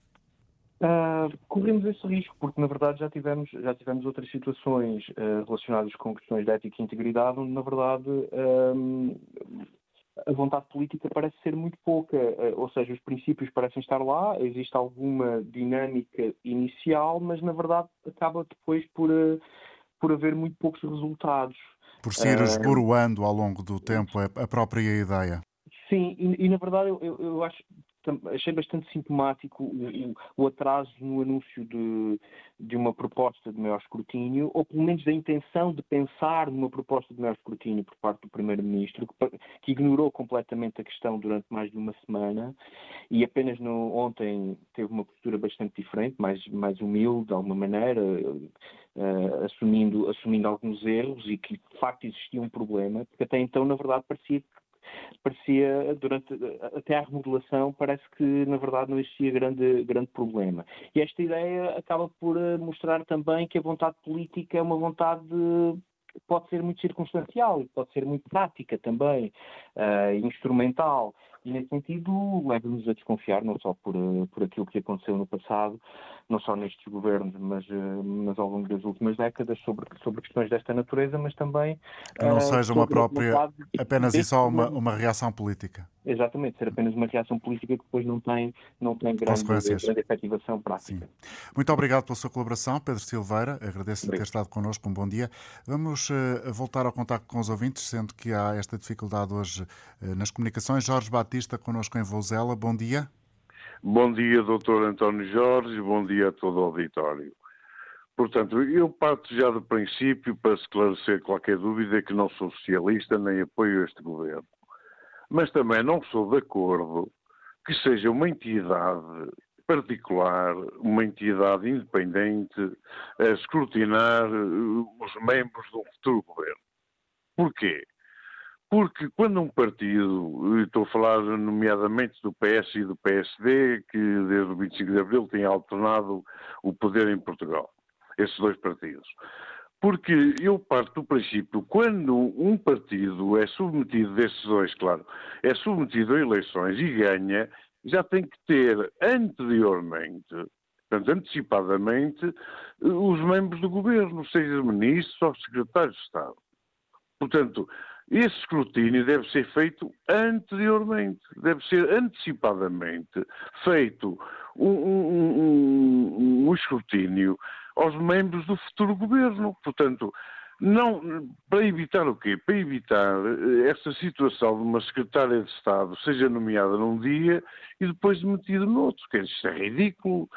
Uh, corremos esse risco, porque na verdade já tivemos, já tivemos outras situações uh, relacionadas com questões de ética e integridade, onde na verdade um, a vontade política parece ser muito pouca, uh, ou seja, os princípios parecem estar lá, existe alguma dinâmica inicial, mas na verdade acaba depois por, por haver muito poucos resultados. Por se ir esboroando ao longo do tempo a própria ideia. Sim, e, e na verdade eu, eu, eu acho achei bastante sintomático o, o, atraso no anúncio de, de, uma proposta de maior escrutínio, ou pelo menos da intenção de pensar numa proposta de maior escrutínio por parte do Primeiro-Ministro, que, que, ignorou completamente a questão durante mais de uma semana e apenas no, ontem teve uma postura bastante diferente, mais, mais humilde de alguma maneira, uh, assumindo, assumindo alguns erros e que de facto existia um problema, porque até então, na verdade, parecia que parecia, durante até à remodelação, parece que na verdade não existia grande, grande problema. E esta ideia acaba por eh, mostrar também que a vontade política é uma vontade pode ser muito circunstancial, pode ser muito prática também, uh, instrumental. E nesse sentido leva-nos a desconfiar, não só por, uh, por aquilo que aconteceu no passado, não só nestes governos, mas, uh, mas ao longo das últimas décadas, sobre, sobre questões desta natureza, mas também. Que não seja uma própria, apenas e só uma, uma reação política. Exatamente, ser apenas uma reação política que depois não tem, não tem grande, grande efetivação prática. Sim. Muito obrigado pela sua colaboração, Pedro Silveira. Agradeço-lhe ter estado connosco. Um bom dia. Vamos uh, voltar ao contacto com os ouvintes, sendo que há esta dificuldade hoje uh, nas comunicações. Jorge Batista, connosco em Vouzela. Bom dia. Bom dia, doutor António Jorge. Bom dia a todo o auditório. Portanto, eu parto já do princípio, para esclarecer qualquer dúvida, que não sou socialista nem apoio este governo mas também não sou de acordo que seja uma entidade particular, uma entidade independente, a escrutinar os membros do futuro governo. Porquê? Porque quando um partido, estou a falar nomeadamente do PS e do PSD, que desde o 25 de Abril tem alternado o poder em Portugal, esses dois partidos. Porque eu parto do princípio, quando um partido é submetido, desses dois, claro, é submetido a eleições e ganha, já tem que ter anteriormente, portanto, antecipadamente, os membros do governo, seja ministros ou secretários de Estado. Portanto, esse escrutínio deve ser feito anteriormente, deve ser antecipadamente feito um, um, um, um escrutínio aos membros do futuro governo. Portanto, não, para evitar o quê? Para evitar eh, essa situação de uma secretária de Estado seja nomeada num dia e depois demitida no outro. Que isto é ridículo.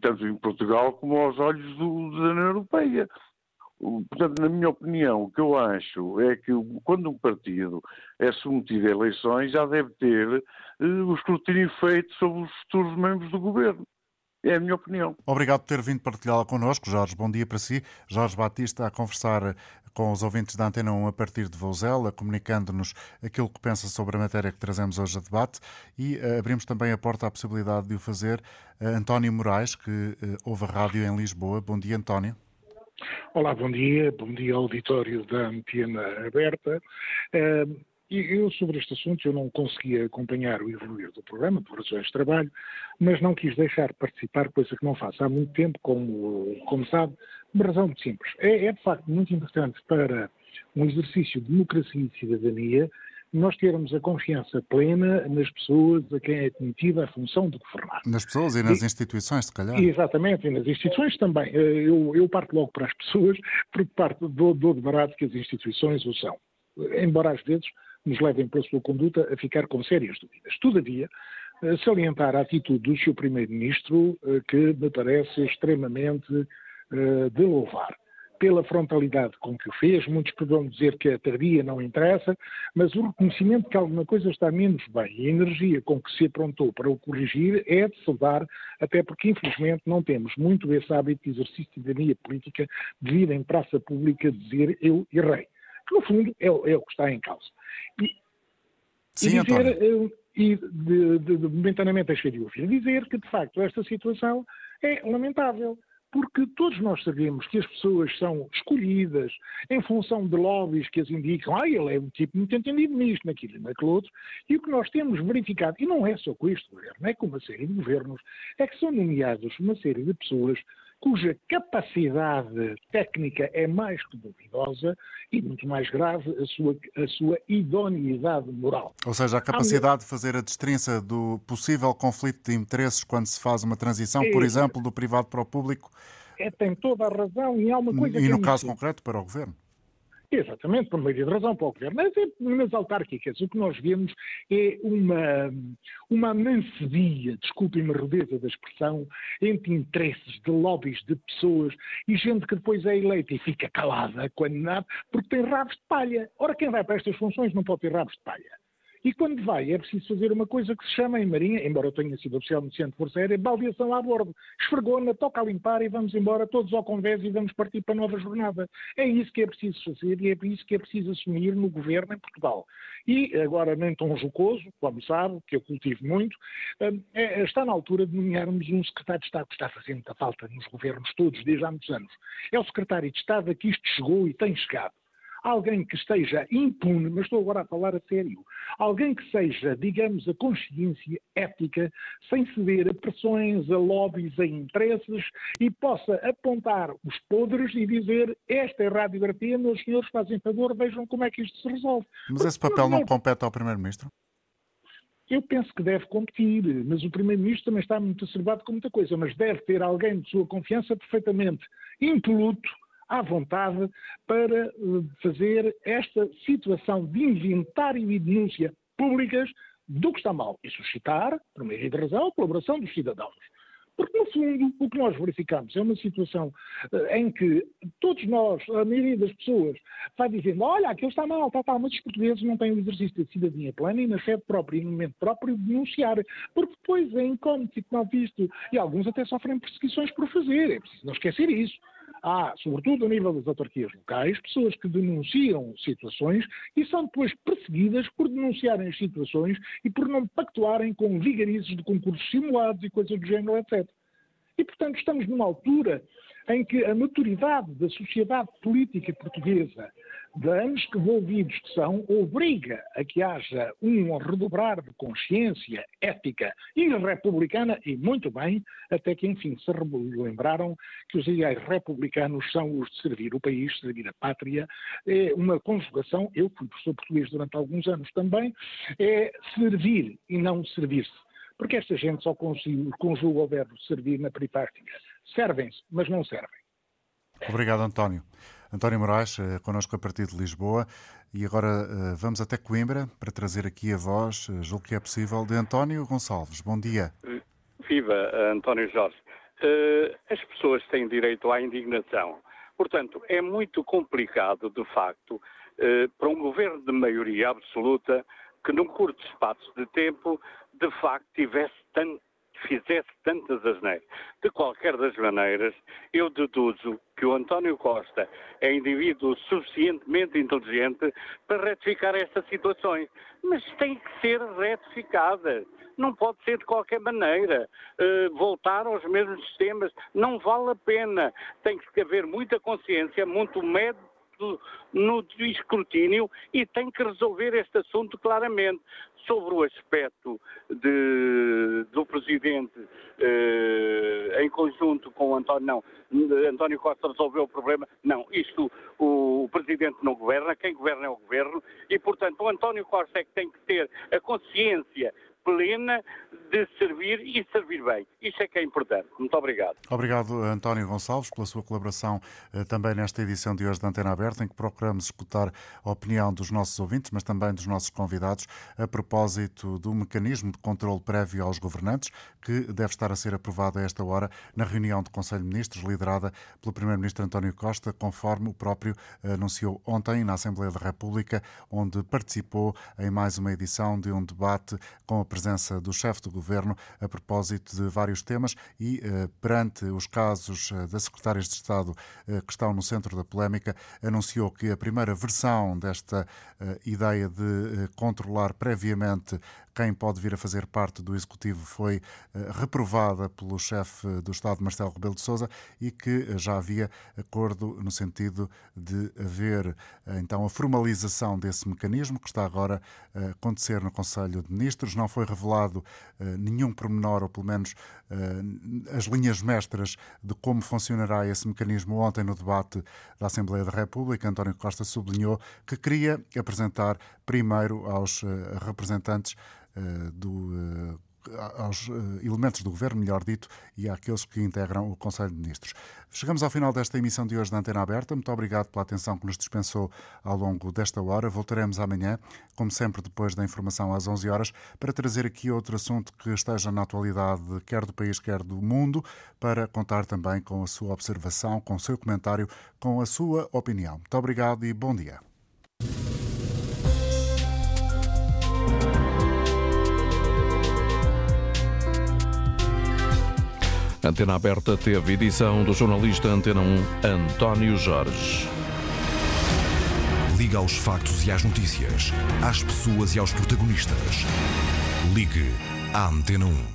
tanto em Portugal como aos olhos do, da União Europeia. Portanto, na minha opinião, o que eu acho é que quando um partido é submetido a eleições já deve ter o escrutínio feito sobre os futuros membros do governo. É a minha opinião. Obrigado por ter vindo partilhá-la connosco, Jorge. Bom dia para si. Jorge Batista a conversar com os ouvintes da Antena 1 a partir de Vouzela, comunicando-nos aquilo que pensa sobre a matéria que trazemos hoje a debate e uh, abrimos também a porta à possibilidade de o fazer uh, António Moraes, que uh, ouve a rádio em Lisboa. Bom dia, António. Olá, bom dia. Bom dia ao auditório da Antena Aberta. Eu, sobre este assunto, eu não conseguia acompanhar o evoluir do programa, por razões de trabalho, mas não quis deixar participar, coisa que não faço há muito tempo, como, como sabe, uma razão muito simples. É, é, de facto, muito importante para um exercício de democracia e cidadania nós termos a confiança plena nas pessoas a quem é admitida a função de governar. Nas pessoas e nas e, instituições, se calhar. Exatamente, e nas instituições também. Eh, eu, eu parto logo para as pessoas, porque parto do, do de barato que as instituições o são. Embora às vezes nos levem pela sua conduta a ficar com sérias dúvidas. Todavia, eh, salientar a atitude do seu Primeiro-Ministro, eh, que me parece extremamente de louvar. Pela frontalidade com que o fez, muitos poderão dizer que a tardia não interessa, mas o reconhecimento que alguma coisa está menos bem e a energia com que se aprontou para o corrigir é de saudar, até porque infelizmente não temos muito esse hábito de exercício de cidadania política de vir em praça pública dizer eu errei que no fundo é, é o que está em causa. E, Sim, e dizer, eh, e de, de, de, momentaneamente deixei de ouvir dizer que de facto esta situação é lamentável porque todos nós sabemos que as pessoas são escolhidas em função de lobbies que as indicam, ah, ele é um tipo muito entendido nisto, naquilo e naquele outro, e o que nós temos verificado, e não é só com este governo, é com uma série de governos, é que são nomeados uma série de pessoas cuja capacidade técnica é mais que duvidosa e, muito mais grave, a sua, a sua idoneidade moral. Ou seja, a capacidade de fazer a destrinça do possível conflito de interesses quando se faz uma transição, é, por exemplo, do privado para o público. É, tem toda a razão e há uma coisa e. E no caso concreto, para o governo. Exatamente, por meio de razão para o governo. Mas é, nas autárquicas o que nós vemos é uma, uma mancebia, desculpem-me a rudeza da expressão, entre interesses de lobbies de pessoas e gente que depois é eleita e fica calada quando nada, porque tem rabos de palha. Ora, quem vai para estas funções não pode ter rabos de palha. E quando vai, é preciso fazer uma coisa que se chama em Marinha, embora eu tenha sido oficial no Centro de Força Aérea, baldeação a bordo. Esfregou-na, toca a limpar e vamos embora todos ao convés e vamos partir para nova jornada. É isso que é preciso fazer e é isso que é preciso assumir no governo em Portugal. E agora, nem tão jocoso, como sabe, que eu cultivo muito, hum, é, está na altura de nomearmos um secretário de Estado que está fazendo muita falta nos governos todos desde há muitos anos. É o secretário de Estado a que isto chegou e tem chegado alguém que esteja impune, mas estou agora a falar a sério, alguém que seja, digamos, a consciência ética, sem ceder a pressões, a lobbies, a interesses e possa apontar os podres e dizer esta é a radiografia, meus senhores fazem favor, vejam como é que isto se resolve. Mas esse papel não compete ao Primeiro-Ministro? Eu penso que deve competir, mas o Primeiro-Ministro também está muito acervado com muita coisa, mas deve ter alguém de sua confiança perfeitamente impoluto, à vontade para eh, fazer esta situação de inventário e denúncia públicas do que está mal e suscitar, por meio de razão, a colaboração dos cidadãos. Porque, no fundo, o que nós verificamos é uma situação uh, em que todos nós, a maioria das pessoas, vai dizendo: olha, aquilo está mal, está, está, mas os portugueses não têm o exercício de cidadania plena e na sede própria e no momento próprio denunciar. Porque depois é incómodo e mal visto. E alguns até sofrem perseguições por fazer. É preciso não esquecer isso há, sobretudo a nível das autarquias locais, pessoas que denunciam situações e são depois perseguidas por denunciarem as situações e por não pactuarem com vigarizes de concursos simulados e coisas do género, etc. E, portanto, estamos numa altura em que a maturidade da sociedade política portuguesa de anos que envolvidos que são, obriga a que haja um redobrar de consciência ética e republicana, e muito bem, até que, enfim, se lembraram que os ideais republicanos são os de servir o país, servir a pátria, é uma conjugação, eu fui professor português durante alguns anos também, é servir e não servir-se. Porque esta gente só conjuga o verbo servir na peripática. Servem-se, mas não servem. Obrigado, António. António Moraes, eh, connosco a partir de Lisboa. E agora eh, vamos até Coimbra para trazer aqui a voz, eh, julgo que é possível, de António Gonçalves. Bom dia. Viva, António Jorge. As pessoas têm direito à indignação. Portanto, é muito complicado, de facto, para um governo de maioria absoluta que, num curto espaço de tempo, de facto, tivesse tanto fizesse tantas asneiras. De qualquer das maneiras, eu deduzo que o António Costa é indivíduo suficientemente inteligente para retificar estas situações. Mas tem que ser retificada. Não pode ser de qualquer maneira. Uh, voltar aos mesmos sistemas não vale a pena. Tem que haver muita consciência, muito método no escrutínio e tem que resolver este assunto claramente sobre o aspecto de, do Presidente eh, em conjunto com António, não, António Costa resolveu o problema, não, isto o, o Presidente não governa, quem governa é o Governo e, portanto, o António Costa é que tem que ter a consciência plena de servir e servir bem. Isso é que é importante. Muito obrigado. Obrigado, António Gonçalves, pela sua colaboração eh, também nesta edição de hoje da Antena Aberta, em que procuramos escutar a opinião dos nossos ouvintes, mas também dos nossos convidados, a propósito do mecanismo de controle prévio aos governantes, que deve estar a ser aprovado a esta hora na reunião do Conselho de Ministros, liderada pelo Primeiro-Ministro António Costa, conforme o próprio anunciou ontem na Assembleia da República, onde participou em mais uma edição de um debate com a presença do chefe do governo a propósito de vários temas e, eh, perante os casos eh, das secretárias de Estado eh, que estão no centro da polémica, anunciou que a primeira versão desta ideia de controlar previamente quem pode vir a fazer parte do Executivo foi reprovada pelo chefe do Estado, Marcelo Rebelo de Sousa, e que já havia acordo no sentido de haver então a formalização desse mecanismo que está agora a acontecer no Conselho de Ministros. Não foi revelado nenhum pormenor, ou pelo menos as linhas mestras de como funcionará esse mecanismo. Ontem, no debate da Assembleia da República, António Costa sublinhou que queria apresentar primeiro aos uh, representantes do aos eh, elementos do governo, melhor dito, e àqueles que integram o Conselho de Ministros. Chegamos ao final desta emissão de hoje da Antena Aberta. Muito obrigado pela atenção que nos dispensou ao longo desta hora. Voltaremos amanhã, como sempre, depois da informação às 11 horas, para trazer aqui outro assunto que esteja na atualidade, quer do país, quer do mundo, para contar também com a sua observação, com o seu comentário, com a sua opinião. Muito obrigado e bom dia. Antena Aberta teve edição do jornalista Antena 1 António Jorge. Liga aos factos e às notícias, às pessoas e aos protagonistas. Ligue à Antena 1.